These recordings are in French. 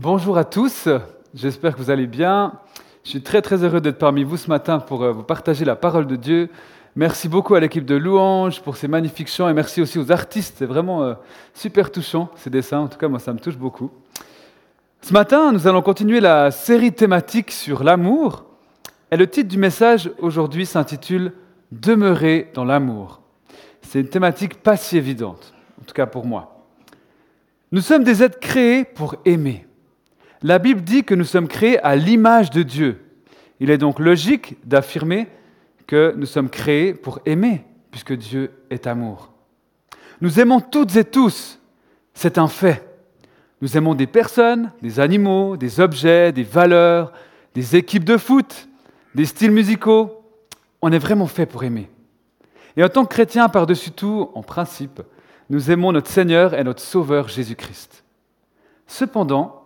Bonjour à tous, j'espère que vous allez bien. Je suis très très heureux d'être parmi vous ce matin pour euh, vous partager la parole de Dieu. Merci beaucoup à l'équipe de Louange pour ces magnifiques chants et merci aussi aux artistes, c'est vraiment euh, super touchant ces dessins, en tout cas moi ça me touche beaucoup. Ce matin, nous allons continuer la série thématique sur l'amour et le titre du message aujourd'hui s'intitule Demeurer dans l'amour. C'est une thématique pas si évidente, en tout cas pour moi. Nous sommes des êtres créés pour aimer. La Bible dit que nous sommes créés à l'image de Dieu. Il est donc logique d'affirmer que nous sommes créés pour aimer, puisque Dieu est amour. Nous aimons toutes et tous, c'est un fait. Nous aimons des personnes, des animaux, des objets, des valeurs, des équipes de foot, des styles musicaux. On est vraiment fait pour aimer. Et en tant que chrétiens, par-dessus tout, en principe, nous aimons notre Seigneur et notre Sauveur Jésus-Christ. Cependant,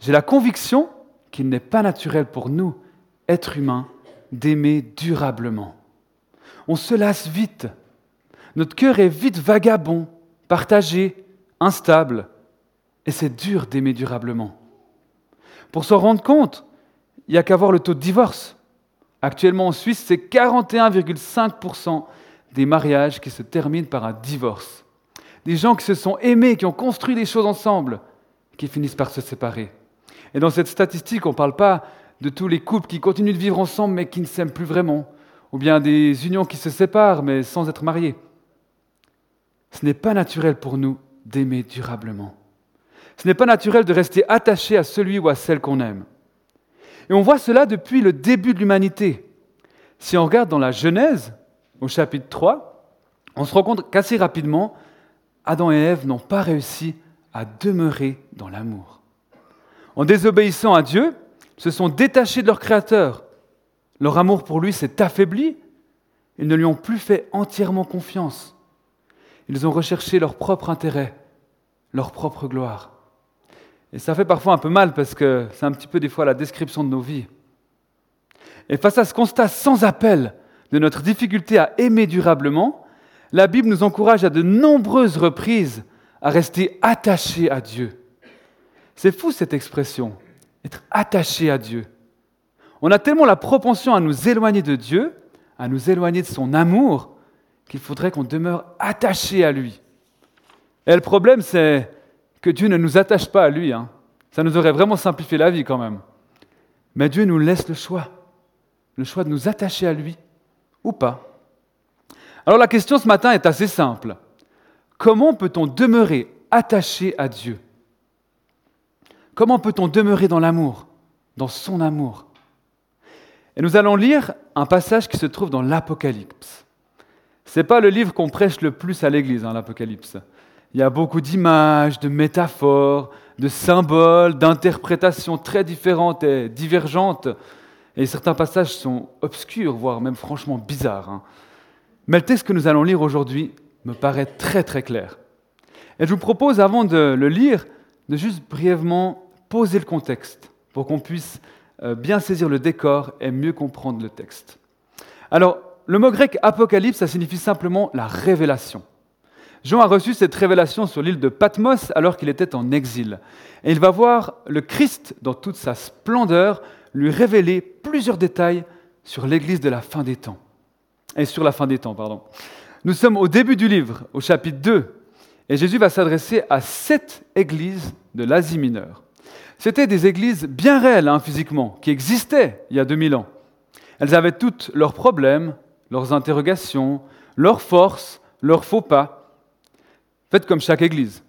j'ai la conviction qu'il n'est pas naturel pour nous, êtres humains, d'aimer durablement. On se lasse vite. Notre cœur est vite vagabond, partagé, instable. Et c'est dur d'aimer durablement. Pour s'en rendre compte, il n'y a qu'à voir le taux de divorce. Actuellement en Suisse, c'est 41,5% des mariages qui se terminent par un divorce. Des gens qui se sont aimés, qui ont construit des choses ensemble, qui finissent par se séparer. Et dans cette statistique, on ne parle pas de tous les couples qui continuent de vivre ensemble mais qui ne s'aiment plus vraiment, ou bien des unions qui se séparent mais sans être mariés. Ce n'est pas naturel pour nous d'aimer durablement. Ce n'est pas naturel de rester attaché à celui ou à celle qu'on aime. Et on voit cela depuis le début de l'humanité. Si on regarde dans la Genèse, au chapitre 3, on se rend compte qu'assez rapidement, Adam et Ève n'ont pas réussi à demeurer dans l'amour en désobéissant à Dieu, se sont détachés de leur Créateur. Leur amour pour lui s'est affaibli. Ils ne lui ont plus fait entièrement confiance. Ils ont recherché leur propre intérêt, leur propre gloire. Et ça fait parfois un peu mal parce que c'est un petit peu des fois la description de nos vies. Et face à ce constat sans appel de notre difficulté à aimer durablement, la Bible nous encourage à de nombreuses reprises à rester attachés à Dieu. C'est fou cette expression, être attaché à Dieu. On a tellement la propension à nous éloigner de Dieu, à nous éloigner de son amour, qu'il faudrait qu'on demeure attaché à lui. Et le problème, c'est que Dieu ne nous attache pas à lui. Hein. Ça nous aurait vraiment simplifié la vie quand même. Mais Dieu nous laisse le choix, le choix de nous attacher à lui ou pas. Alors la question ce matin est assez simple. Comment peut-on demeurer attaché à Dieu? Comment peut-on demeurer dans l'amour, dans son amour? Et nous allons lire un passage qui se trouve dans l'Apocalypse. Ce n'est pas le livre qu'on prêche le plus à l'Église, hein, l'Apocalypse. Il y a beaucoup d'images, de métaphores, de symboles, d'interprétations très différentes et divergentes. Et certains passages sont obscurs, voire même franchement bizarres. Hein. Mais le texte que nous allons lire aujourd'hui me paraît très très clair. Et je vous propose, avant de le lire, de juste brièvement poser le contexte pour qu'on puisse euh, bien saisir le décor et mieux comprendre le texte. Alors, le mot grec apocalypse, ça signifie simplement la révélation. Jean a reçu cette révélation sur l'île de Patmos alors qu'il était en exil. Et il va voir le Christ dans toute sa splendeur lui révéler plusieurs détails sur l'Église de la fin des temps. Et sur la fin des temps, pardon. Nous sommes au début du livre, au chapitre 2, et Jésus va s'adresser à sept églises de l'Asie mineure. C'étaient des églises bien réelles hein, physiquement, qui existaient il y a 2000 ans. Elles avaient toutes leurs problèmes, leurs interrogations, leurs forces, leurs faux pas. Faites comme chaque église.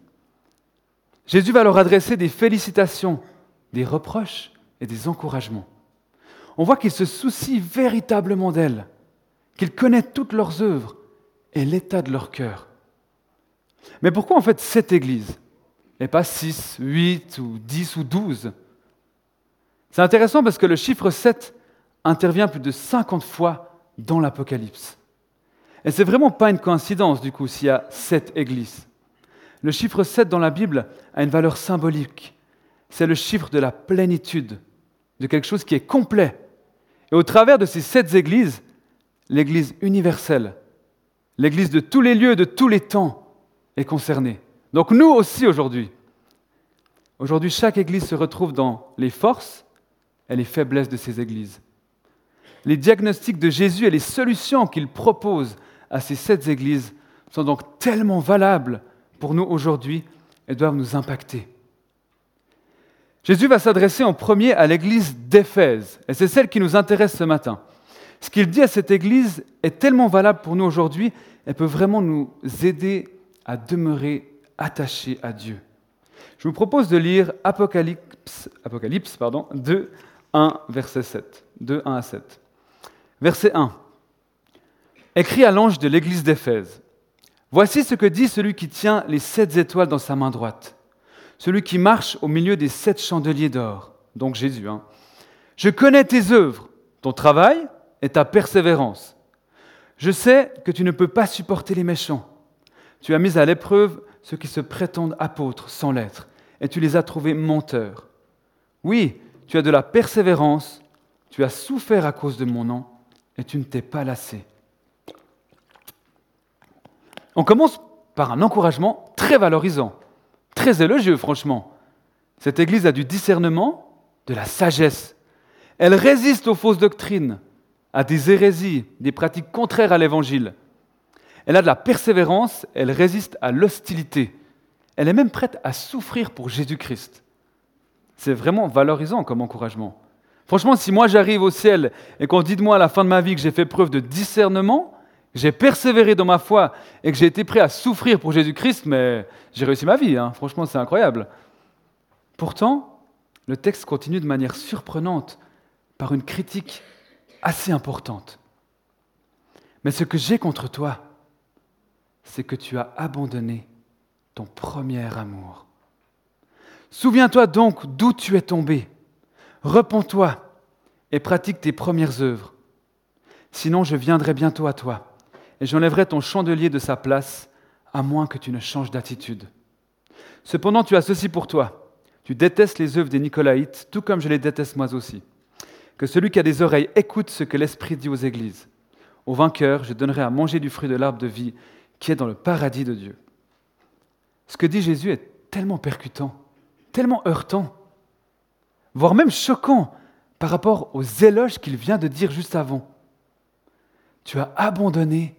Jésus va leur adresser des félicitations, des reproches et des encouragements. On voit qu'il se soucie véritablement d'elles, qu'il connaît toutes leurs œuvres et l'état de leur cœur. Mais pourquoi en fait cette église? Et pas 6, 8 ou 10 ou 12. C'est intéressant parce que le chiffre 7 intervient plus de 50 fois dans l'Apocalypse. Et c'est vraiment pas une coïncidence du coup s'il y a 7 églises. Le chiffre 7 dans la Bible a une valeur symbolique. C'est le chiffre de la plénitude, de quelque chose qui est complet. Et au travers de ces sept églises, l'Église universelle, l'Église de tous les lieux, de tous les temps, est concernée. Donc nous aussi aujourd'hui, Aujourd'hui, chaque église se retrouve dans les forces et les faiblesses de ces églises. Les diagnostics de Jésus et les solutions qu'il propose à ces sept églises sont donc tellement valables pour nous aujourd'hui et doivent nous impacter. Jésus va s'adresser en premier à l'église d'Éphèse, et c'est celle qui nous intéresse ce matin. Ce qu'il dit à cette église est tellement valable pour nous aujourd'hui, elle peut vraiment nous aider à demeurer attachés à Dieu. Je vous propose de lire Apocalypse, Apocalypse pardon, 2, 1, verset 7. 2, 1 à 7. Verset 1. Écrit à l'ange de l'église d'Éphèse. Voici ce que dit celui qui tient les sept étoiles dans sa main droite, celui qui marche au milieu des sept chandeliers d'or, donc Jésus. Hein. Je connais tes œuvres, ton travail et ta persévérance. Je sais que tu ne peux pas supporter les méchants. Tu as mis à l'épreuve ceux qui se prétendent apôtres sans l'être, et tu les as trouvés menteurs. Oui, tu as de la persévérance, tu as souffert à cause de mon nom, et tu ne t'es pas lassé. On commence par un encouragement très valorisant, très élogieux franchement. Cette Église a du discernement, de la sagesse. Elle résiste aux fausses doctrines, à des hérésies, des pratiques contraires à l'Évangile. Elle a de la persévérance, elle résiste à l'hostilité. Elle est même prête à souffrir pour Jésus-Christ. C'est vraiment valorisant comme encouragement. Franchement, si moi j'arrive au ciel et qu'on dit de moi à la fin de ma vie que j'ai fait preuve de discernement, j'ai persévéré dans ma foi et que j'ai été prêt à souffrir pour Jésus-Christ, mais j'ai réussi ma vie. Hein. Franchement, c'est incroyable. Pourtant, le texte continue de manière surprenante par une critique assez importante. Mais ce que j'ai contre toi, c'est que tu as abandonné ton premier amour. Souviens-toi donc d'où tu es tombé. Repends-toi et pratique tes premières œuvres. Sinon, je viendrai bientôt à toi et j'enlèverai ton chandelier de sa place, à moins que tu ne changes d'attitude. Cependant, tu as ceci pour toi. Tu détestes les œuvres des Nicolaïtes, tout comme je les déteste moi aussi. Que celui qui a des oreilles écoute ce que l'Esprit dit aux églises. Au vainqueur, je donnerai à manger du fruit de l'arbre de vie qui est dans le paradis de Dieu. Ce que dit Jésus est tellement percutant, tellement heurtant, voire même choquant par rapport aux éloges qu'il vient de dire juste avant. Tu as abandonné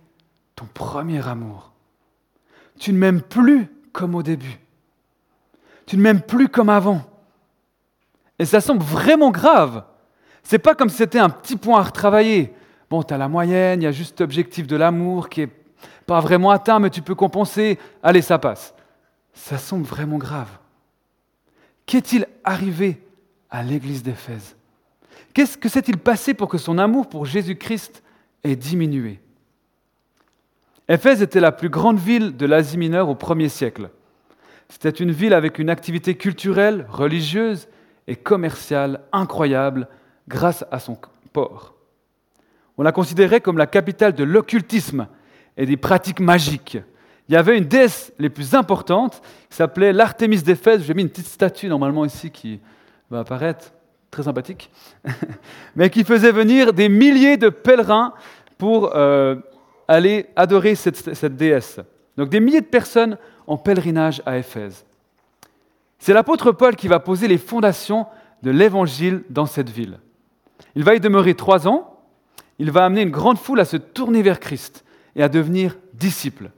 ton premier amour. Tu ne m'aimes plus comme au début. Tu ne m'aimes plus comme avant. Et ça semble vraiment grave. C'est pas comme si c'était un petit point à retravailler. Bon, tu as la moyenne, il y a juste l'objectif de l'amour qui est pas vraiment atteint, mais tu peux compenser. Allez, ça passe. Ça semble vraiment grave. Qu'est-il arrivé à l'église d'Éphèse? Qu'est-ce que s'est-il passé pour que son amour pour Jésus-Christ ait diminué? Éphèse était la plus grande ville de l'Asie mineure au premier siècle. C'était une ville avec une activité culturelle, religieuse et commerciale incroyable grâce à son port. On la considérait comme la capitale de l'occultisme et des pratiques magiques. Il y avait une déesse les plus importantes qui s'appelait l'Artémis d'Éphèse. J'ai mis une petite statue normalement ici qui va apparaître, très sympathique, mais qui faisait venir des milliers de pèlerins pour euh, aller adorer cette, cette déesse. Donc des milliers de personnes en pèlerinage à Éphèse. C'est l'apôtre Paul qui va poser les fondations de l'évangile dans cette ville. Il va y demeurer trois ans. Il va amener une grande foule à se tourner vers Christ et à devenir disciple.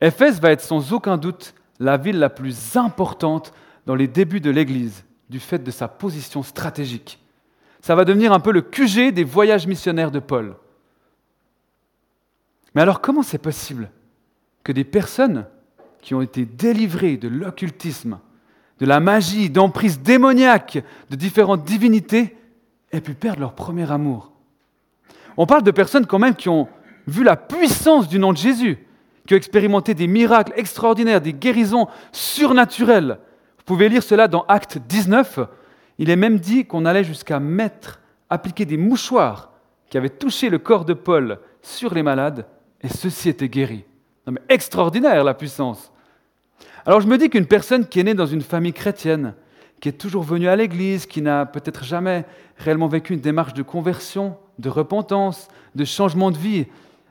Éphèse va être sans aucun doute la ville la plus importante dans les débuts de l'Église, du fait de sa position stratégique. Ça va devenir un peu le QG des voyages missionnaires de Paul. Mais alors comment c'est possible que des personnes qui ont été délivrées de l'occultisme, de la magie, d'emprise démoniaque, de différentes divinités, aient pu perdre leur premier amour? On parle de personnes quand même qui ont vu la puissance du nom de Jésus, qui ont expérimenté des miracles extraordinaires, des guérisons surnaturelles. Vous pouvez lire cela dans Acte 19. Il est même dit qu'on allait jusqu'à mettre, appliquer des mouchoirs qui avaient touché le corps de Paul sur les malades, et ceux-ci étaient guéris. Non, mais extraordinaire la puissance. Alors je me dis qu'une personne qui est née dans une famille chrétienne, qui est toujours venue à l'église, qui n'a peut-être jamais réellement vécu une démarche de conversion, de repentance, de changement de vie,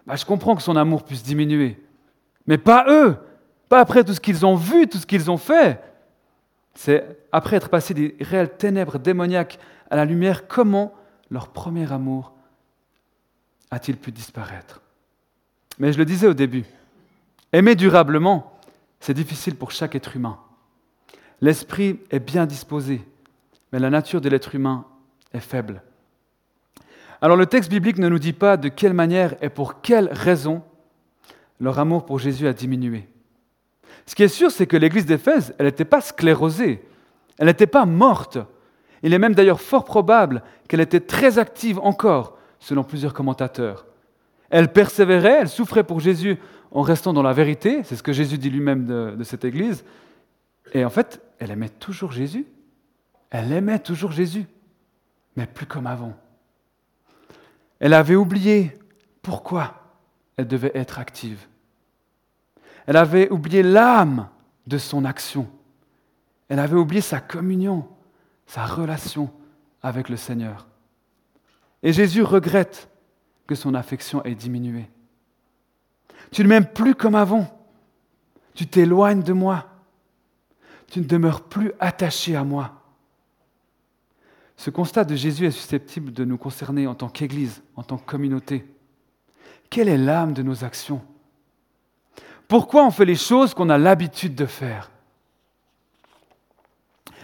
bah, je comprends que son amour puisse diminuer. Mais pas eux, pas après tout ce qu'ils ont vu, tout ce qu'ils ont fait. C'est après être passé des réelles ténèbres démoniaques à la lumière, comment leur premier amour a-t-il pu disparaître? Mais je le disais au début, aimer durablement, c'est difficile pour chaque être humain. L'esprit est bien disposé, mais la nature de l'être humain est faible. Alors le texte biblique ne nous dit pas de quelle manière et pour quelle raison leur amour pour Jésus a diminué. Ce qui est sûr, c'est que l'église d'Éphèse, elle n'était pas sclérosée, elle n'était pas morte. Il est même d'ailleurs fort probable qu'elle était très active encore, selon plusieurs commentateurs. Elle persévérait, elle souffrait pour Jésus en restant dans la vérité, c'est ce que Jésus dit lui-même de, de cette église. Et en fait, elle aimait toujours Jésus. Elle aimait toujours Jésus, mais plus comme avant. Elle avait oublié pourquoi elle devait être active. Elle avait oublié l'âme de son action. Elle avait oublié sa communion, sa relation avec le Seigneur. Et Jésus regrette que son affection ait diminué. Tu ne m'aimes plus comme avant. Tu t'éloignes de moi. Tu ne demeures plus attaché à moi. Ce constat de Jésus est susceptible de nous concerner en tant qu'Église, en tant que communauté. Quelle est l'âme de nos actions? Pourquoi on fait les choses qu'on a l'habitude de faire?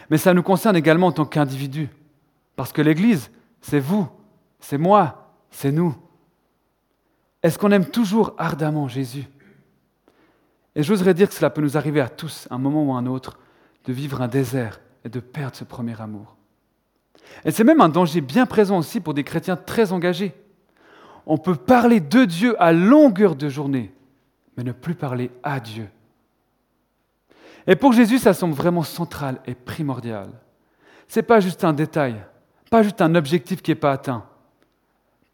Mais ça nous concerne également en tant qu'individu, parce que l'Église, c'est vous, c'est moi, c'est nous. Est-ce qu'on aime toujours ardemment Jésus? Et j'oserais dire que cela peut nous arriver à tous, un moment ou un autre, de vivre un désert et de perdre ce premier amour. Et c'est même un danger bien présent aussi pour des chrétiens très engagés. On peut parler de Dieu à longueur de journée, mais ne plus parler à Dieu. Et pour Jésus, ça semble vraiment central et primordial. Ce n'est pas juste un détail, pas juste un objectif qui n'est pas atteint,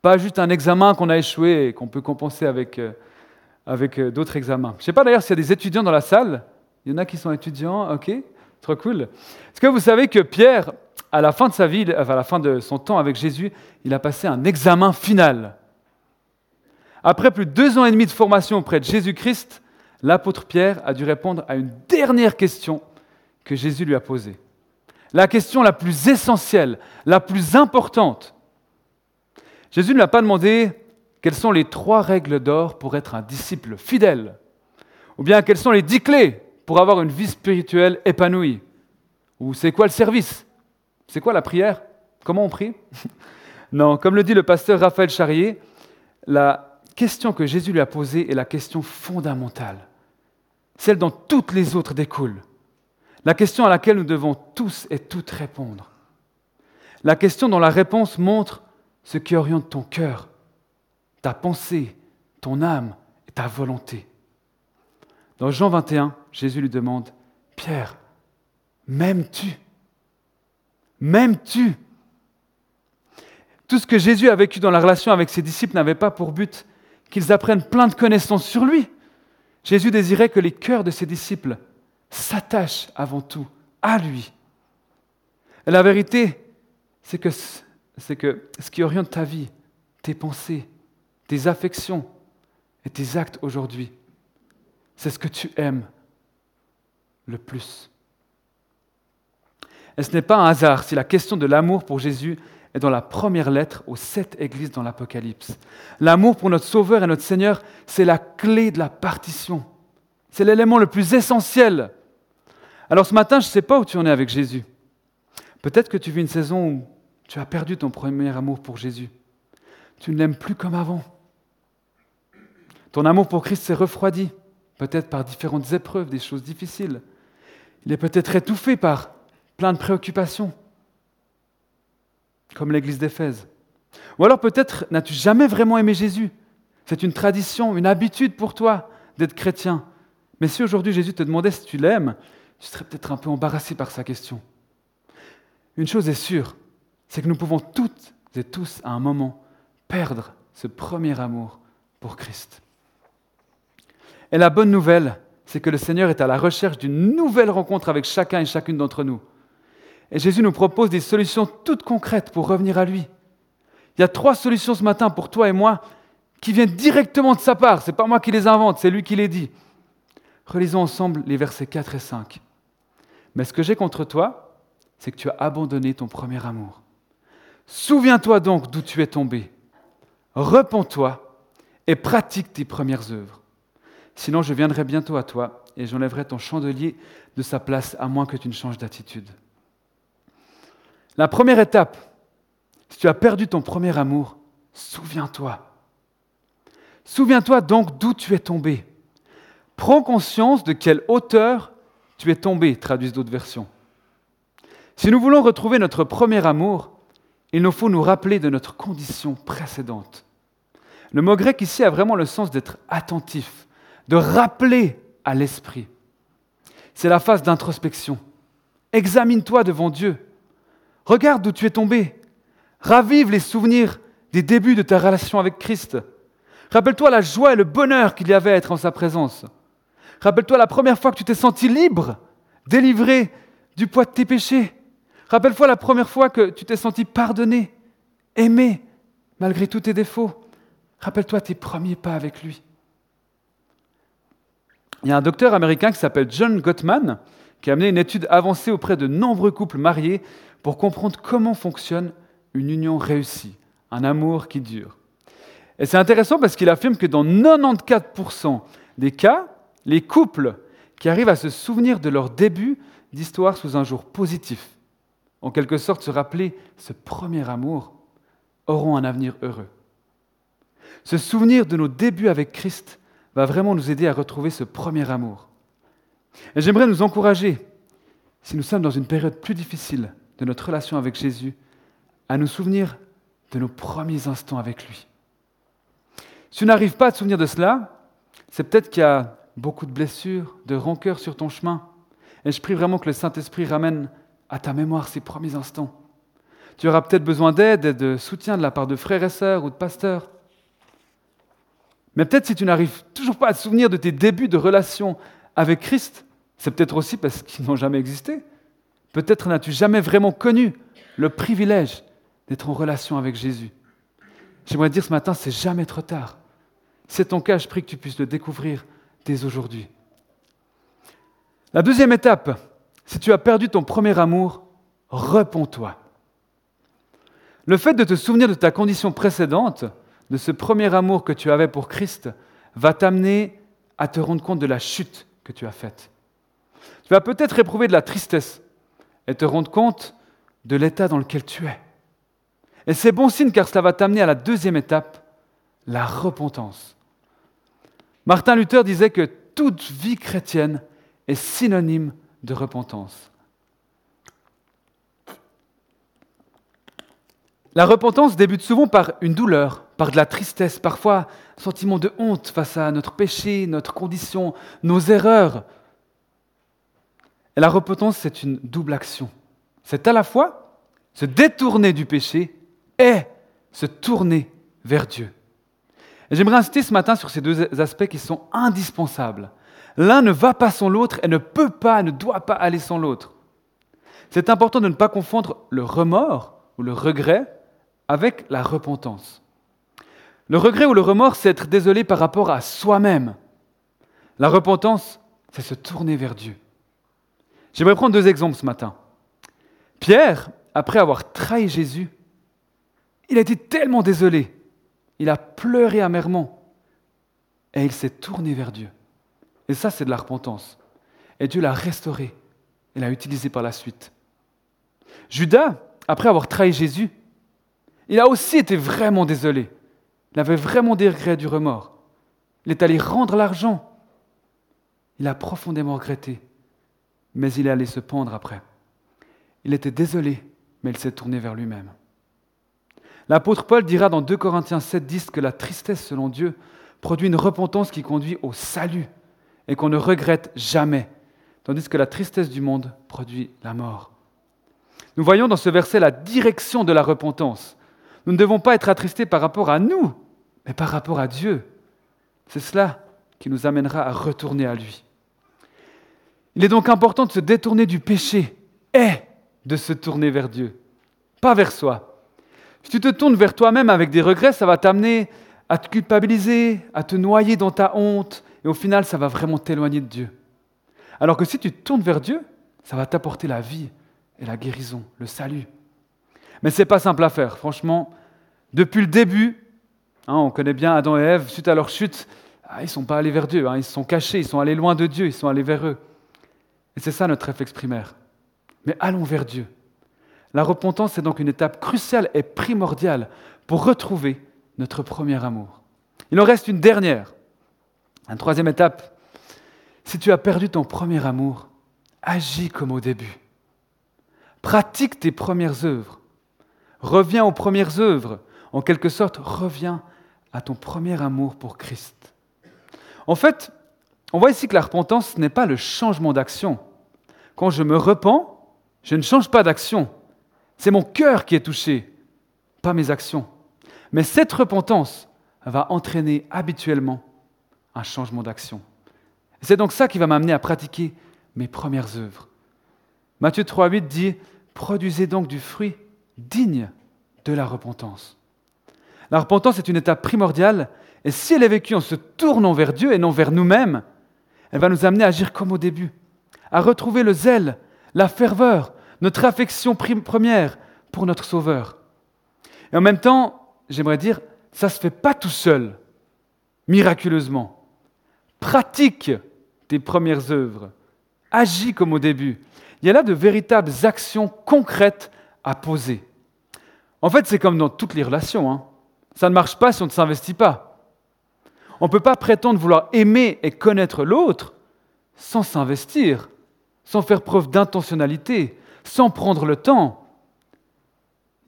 pas juste un examen qu'on a échoué et qu'on peut compenser avec, euh, avec euh, d'autres examens. Je ne sais pas d'ailleurs s'il y a des étudiants dans la salle. Il y en a qui sont étudiants, ok, trop cool. Est-ce que vous savez que Pierre, à la fin de sa vie, à la fin de son temps avec Jésus, il a passé un examen final. Après plus de deux ans et demi de formation auprès de Jésus-Christ, l'apôtre Pierre a dû répondre à une dernière question que Jésus lui a posée. La question la plus essentielle, la plus importante. Jésus ne lui a pas demandé quelles sont les trois règles d'or pour être un disciple fidèle, ou bien quelles sont les dix clés pour avoir une vie spirituelle épanouie, ou c'est quoi le service, c'est quoi la prière? Comment on prie? Non, comme le dit le pasteur Raphaël Charrier, la question que Jésus lui a posée est la question fondamentale, celle dont toutes les autres découlent, la question à laquelle nous devons tous et toutes répondre, la question dont la réponse montre ce qui oriente ton cœur, ta pensée, ton âme et ta volonté. Dans Jean 21, Jésus lui demande, Pierre, m'aimes-tu? M'aimes-tu? Tout ce que Jésus a vécu dans la relation avec ses disciples n'avait pas pour but qu'ils apprennent plein de connaissances sur lui. Jésus désirait que les cœurs de ses disciples s'attachent avant tout à lui. Et la vérité, c'est que, c'est que ce qui oriente ta vie, tes pensées, tes affections et tes actes aujourd'hui, c'est ce que tu aimes le plus. Et ce n'est pas un hasard si la question de l'amour pour Jésus est dans la première lettre aux sept églises dans l'Apocalypse. L'amour pour notre Sauveur et notre Seigneur, c'est la clé de la partition. C'est l'élément le plus essentiel. Alors ce matin, je ne sais pas où tu en es avec Jésus. Peut-être que tu vis une saison où tu as perdu ton premier amour pour Jésus. Tu ne l'aimes plus comme avant. Ton amour pour Christ s'est refroidi, peut-être par différentes épreuves, des choses difficiles. Il est peut-être étouffé par plein de préoccupations, comme l'église d'Éphèse. Ou alors peut-être n'as-tu jamais vraiment aimé Jésus. C'est une tradition, une habitude pour toi d'être chrétien. Mais si aujourd'hui Jésus te demandait si tu l'aimes, tu serais peut-être un peu embarrassé par sa question. Une chose est sûre, c'est que nous pouvons toutes et tous à un moment perdre ce premier amour pour Christ. Et la bonne nouvelle, c'est que le Seigneur est à la recherche d'une nouvelle rencontre avec chacun et chacune d'entre nous. Et Jésus nous propose des solutions toutes concrètes pour revenir à lui. Il y a trois solutions ce matin pour toi et moi qui viennent directement de sa part. Ce n'est pas moi qui les invente, c'est lui qui les dit. Relisons ensemble les versets 4 et 5. Mais ce que j'ai contre toi, c'est que tu as abandonné ton premier amour. Souviens-toi donc d'où tu es tombé. Repends-toi et pratique tes premières œuvres. Sinon, je viendrai bientôt à toi et j'enlèverai ton chandelier de sa place à moins que tu ne changes d'attitude. La première étape, si tu as perdu ton premier amour, souviens-toi. Souviens-toi donc d'où tu es tombé. Prends conscience de quelle hauteur tu es tombé, traduisent d'autres versions. Si nous voulons retrouver notre premier amour, il nous faut nous rappeler de notre condition précédente. Le mot grec ici a vraiment le sens d'être attentif, de rappeler à l'esprit. C'est la phase d'introspection. Examine-toi devant Dieu. Regarde d'où tu es tombé. Ravive les souvenirs des débuts de ta relation avec Christ. Rappelle-toi la joie et le bonheur qu'il y avait à être en sa présence. Rappelle-toi la première fois que tu t'es senti libre, délivré du poids de tes péchés. Rappelle-toi la première fois que tu t'es senti pardonné, aimé, malgré tous tes défauts. Rappelle-toi tes premiers pas avec lui. Il y a un docteur américain qui s'appelle John Gottman qui a amené une étude avancée auprès de nombreux couples mariés pour comprendre comment fonctionne une union réussie, un amour qui dure. Et c'est intéressant parce qu'il affirme que dans 94% des cas, les couples qui arrivent à se souvenir de leur début d'histoire sous un jour positif, en quelque sorte se rappeler ce premier amour, auront un avenir heureux. Se souvenir de nos débuts avec Christ va vraiment nous aider à retrouver ce premier amour. Et j'aimerais nous encourager, si nous sommes dans une période plus difficile de notre relation avec Jésus, à nous souvenir de nos premiers instants avec lui. Si tu n'arrives pas à te souvenir de cela, c'est peut-être qu'il y a beaucoup de blessures, de rancœurs sur ton chemin. Et je prie vraiment que le Saint-Esprit ramène à ta mémoire ces premiers instants. Tu auras peut-être besoin d'aide et de soutien de la part de frères et sœurs ou de pasteurs. Mais peut-être si tu n'arrives toujours pas à te souvenir de tes débuts de relation avec Christ, c'est peut-être aussi parce qu'ils n'ont jamais existé. Peut-être n'as-tu jamais vraiment connu le privilège d'être en relation avec Jésus. J'aimerais dire ce matin, c'est jamais trop tard. C'est ton cas, je prie que tu puisses le découvrir dès aujourd'hui. La deuxième étape, si tu as perdu ton premier amour, repens-toi. Le fait de te souvenir de ta condition précédente, de ce premier amour que tu avais pour Christ, va t'amener à te rendre compte de la chute que tu as faite. Tu vas peut-être éprouver de la tristesse et te rendre compte de l'état dans lequel tu es. Et c'est bon signe car cela va t'amener à la deuxième étape, la repentance. Martin Luther disait que toute vie chrétienne est synonyme de repentance. La repentance débute souvent par une douleur, par de la tristesse, parfois un sentiment de honte face à notre péché, notre condition, nos erreurs. Et la repentance, c'est une double action. C'est à la fois se détourner du péché est se tourner vers Dieu. Et j'aimerais insister ce matin sur ces deux aspects qui sont indispensables. L'un ne va pas sans l'autre et ne peut pas, ne doit pas aller sans l'autre. C'est important de ne pas confondre le remords ou le regret avec la repentance. Le regret ou le remords, c'est être désolé par rapport à soi-même. La repentance, c'est se tourner vers Dieu. J'aimerais prendre deux exemples ce matin. Pierre, après avoir trahi Jésus, il a été tellement désolé, il a pleuré amèrement et il s'est tourné vers Dieu. Et ça, c'est de la repentance. Et Dieu l'a restauré et l'a utilisé par la suite. Judas, après avoir trahi Jésus, il a aussi été vraiment désolé. Il avait vraiment des regrets, du remords. Il est allé rendre l'argent. Il a profondément regretté, mais il est allé se pendre après. Il était désolé, mais il s'est tourné vers lui-même. L'apôtre Paul dira dans 2 Corinthiens 7, 10 que la tristesse, selon Dieu, produit une repentance qui conduit au salut et qu'on ne regrette jamais, tandis que la tristesse du monde produit la mort. Nous voyons dans ce verset la direction de la repentance. Nous ne devons pas être attristés par rapport à nous, mais par rapport à Dieu. C'est cela qui nous amènera à retourner à lui. Il est donc important de se détourner du péché et de se tourner vers Dieu, pas vers soi. Si tu te tournes vers toi-même avec des regrets, ça va t'amener à te culpabiliser, à te noyer dans ta honte, et au final, ça va vraiment t'éloigner de Dieu. Alors que si tu te tournes vers Dieu, ça va t'apporter la vie et la guérison, le salut. Mais ce n'est pas simple à faire, franchement. Depuis le début, hein, on connaît bien Adam et Ève, suite à leur chute, ah, ils ne sont pas allés vers Dieu, hein, ils se sont cachés, ils sont allés loin de Dieu, ils sont allés vers eux. Et c'est ça notre réflexe primaire. Mais allons vers Dieu. La repentance est donc une étape cruciale et primordiale pour retrouver notre premier amour. Il en reste une dernière, une troisième étape. Si tu as perdu ton premier amour, agis comme au début. Pratique tes premières œuvres. Reviens aux premières œuvres. En quelque sorte, reviens à ton premier amour pour Christ. En fait, on voit ici que la repentance n'est pas le changement d'action. Quand je me repens, je ne change pas d'action. C'est mon cœur qui est touché, pas mes actions. Mais cette repentance va entraîner habituellement un changement d'action. C'est donc ça qui va m'amener à pratiquer mes premières œuvres. Matthieu 3.8 dit, Produisez donc du fruit digne de la repentance. La repentance est une étape primordiale, et si elle est vécue en se tournant vers Dieu et non vers nous-mêmes, elle va nous amener à agir comme au début, à retrouver le zèle, la ferveur, notre affection première pour notre Sauveur. Et en même temps, j'aimerais dire, ça ne se fait pas tout seul, miraculeusement. Pratique tes premières œuvres. Agis comme au début. Il y a là de véritables actions concrètes à poser. En fait, c'est comme dans toutes les relations. Hein. Ça ne marche pas si on ne s'investit pas. On ne peut pas prétendre vouloir aimer et connaître l'autre sans s'investir, sans faire preuve d'intentionnalité, sans prendre le temps.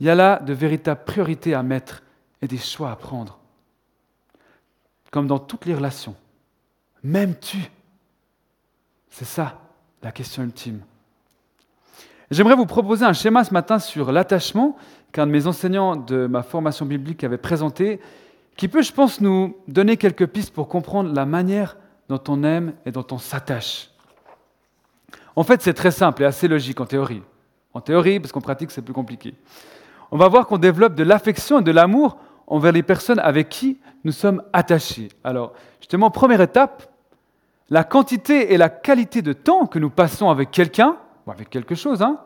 Il y a là de véritables priorités à mettre et des choix à prendre. Comme dans toutes les relations. M'aimes-tu? C'est ça la question ultime. J'aimerais vous proposer un schéma ce matin sur l'attachement qu'un de mes enseignants de ma formation biblique avait présenté, qui peut, je pense, nous donner quelques pistes pour comprendre la manière dont on aime et dont on s'attache. En fait, c'est très simple et assez logique en théorie. En théorie, parce qu'en pratique, c'est plus compliqué. On va voir qu'on développe de l'affection et de l'amour envers les personnes avec qui nous sommes attachés. Alors, justement, première étape, la quantité et la qualité de temps que nous passons avec quelqu'un, ou avec quelque chose, hein,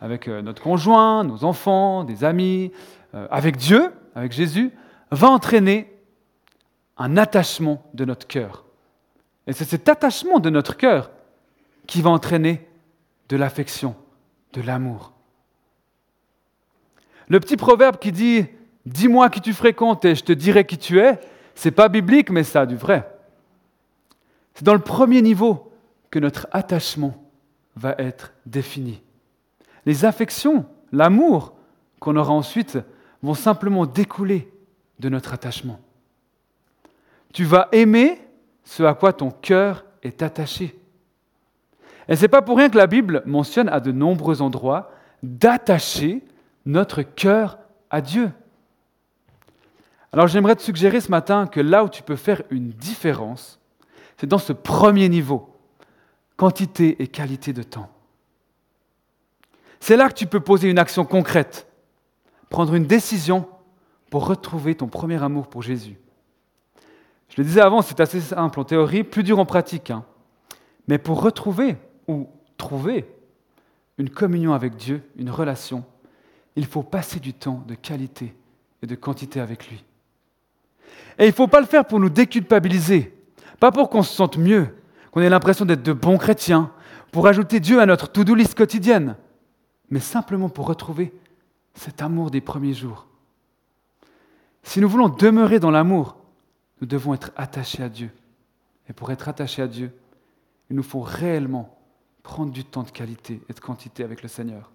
avec euh, notre conjoint, nos enfants, des amis, euh, avec Dieu, avec Jésus, va entraîner un attachement de notre cœur. Et c'est cet attachement de notre cœur qui va entraîner de l'affection, de l'amour. Le petit proverbe qui dit Dis-moi qui tu fréquentes et je te dirai qui tu es, c'est pas biblique, mais ça du vrai. C'est dans le premier niveau que notre attachement va être défini. Les affections, l'amour qu'on aura ensuite vont simplement découler de notre attachement. Tu vas aimer ce à quoi ton cœur est attaché. Et ce n'est pas pour rien que la Bible mentionne à de nombreux endroits d'attacher notre cœur à Dieu. Alors j'aimerais te suggérer ce matin que là où tu peux faire une différence, c'est dans ce premier niveau, quantité et qualité de temps. C'est là que tu peux poser une action concrète, prendre une décision pour retrouver ton premier amour pour Jésus. Je le disais avant, c'est assez simple en théorie, plus dur en pratique. Hein. Mais pour retrouver ou trouver une communion avec Dieu, une relation, il faut passer du temps de qualité et de quantité avec lui. Et il ne faut pas le faire pour nous déculpabiliser, pas pour qu'on se sente mieux, qu'on ait l'impression d'être de bons chrétiens, pour ajouter Dieu à notre to-do list quotidienne, mais simplement pour retrouver cet amour des premiers jours. Si nous voulons demeurer dans l'amour, nous devons être attachés à Dieu. Et pour être attachés à Dieu, il nous faut réellement prendre du temps de qualité et de quantité avec le Seigneur.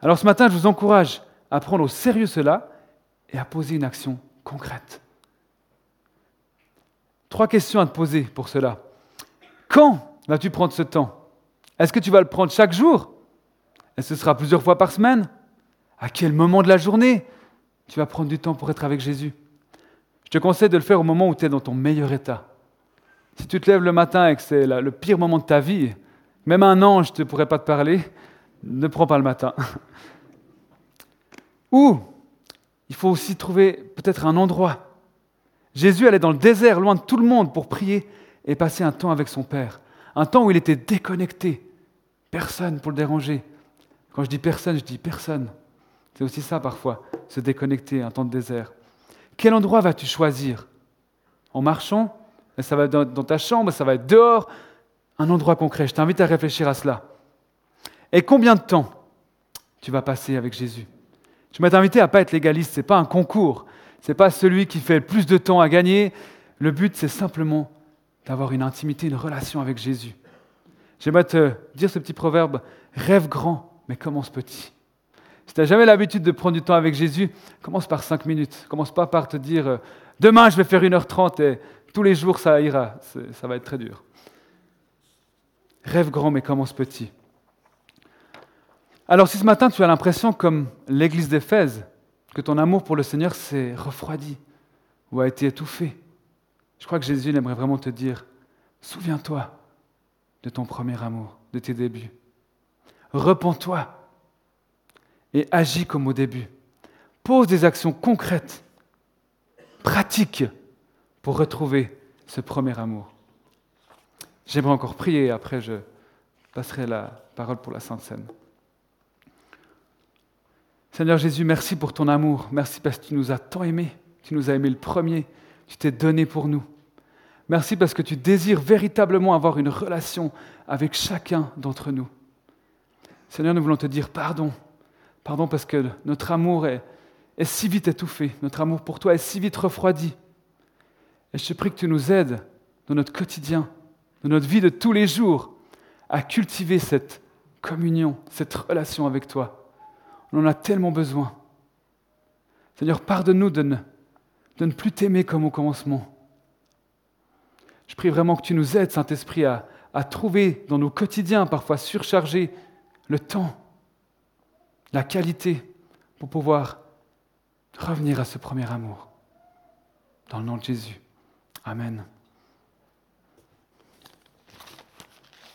Alors ce matin, je vous encourage à prendre au sérieux cela et à poser une action concrète. Trois questions à te poser pour cela. Quand vas-tu prendre ce temps? Est-ce que tu vas le prendre chaque jour? Est-ce que ce sera plusieurs fois par semaine? À quel moment de la journée tu vas prendre du temps pour être avec Jésus? Je te conseille de le faire au moment où tu es dans ton meilleur état. Si tu te lèves le matin et que c'est le pire moment de ta vie, même un ange ne pourrait pas te parler, ne prends pas le matin. Ou il faut aussi trouver peut-être un endroit. Jésus allait dans le désert, loin de tout le monde, pour prier et passer un temps avec son Père. Un temps où il était déconnecté Personne pour le déranger. Quand je dis personne, je dis personne. C'est aussi ça parfois, se déconnecter, un temps de désert. Quel endroit vas-tu choisir? En marchant Ça va être dans ta chambre, ça va être dehors, un endroit concret. Je t'invite à réfléchir à cela. Et combien de temps tu vas passer avec Jésus? Je m'ai invité à ne pas être légaliste, ce n'est pas un concours, ce n'est pas celui qui fait le plus de temps à gagner. Le but, c'est simplement d'avoir une intimité, une relation avec Jésus. J'aimerais te dire ce petit proverbe, rêve grand, mais commence petit. Si tu n'as jamais l'habitude de prendre du temps avec Jésus, commence par cinq minutes. Commence pas par te dire, euh, demain je vais faire 1h30 et tous les jours ça ira. Ça va être très dur. Rêve grand, mais commence petit. Alors si ce matin tu as l'impression, comme l'église d'Éphèse, que ton amour pour le Seigneur s'est refroidi ou a été étouffé, je crois que Jésus aimerait vraiment te dire, souviens-toi de ton premier amour, de tes débuts. Repends-toi et agis comme au début. Pose des actions concrètes, pratiques, pour retrouver ce premier amour. J'aimerais encore prier après je passerai la parole pour la Sainte Seine. Seigneur Jésus, merci pour ton amour. Merci parce que tu nous as tant aimés. Tu nous as aimés le premier. Tu t'es donné pour nous. Merci parce que tu désires véritablement avoir une relation avec chacun d'entre nous. Seigneur, nous voulons te dire pardon. Pardon parce que notre amour est si vite étouffé. Notre amour pour toi est si vite refroidi. Et je te prie que tu nous aides dans notre quotidien, dans notre vie de tous les jours, à cultiver cette communion, cette relation avec toi. On en a tellement besoin. Seigneur, pardonne-nous de ne, plus t'aimer comme au commencement. Je prie vraiment que tu nous aides, Saint-Esprit, à trouver dans nos quotidiens, parfois surchargés, le temps, la qualité pour pouvoir revenir à ce premier amour. Dans le nom de Jésus. Amen.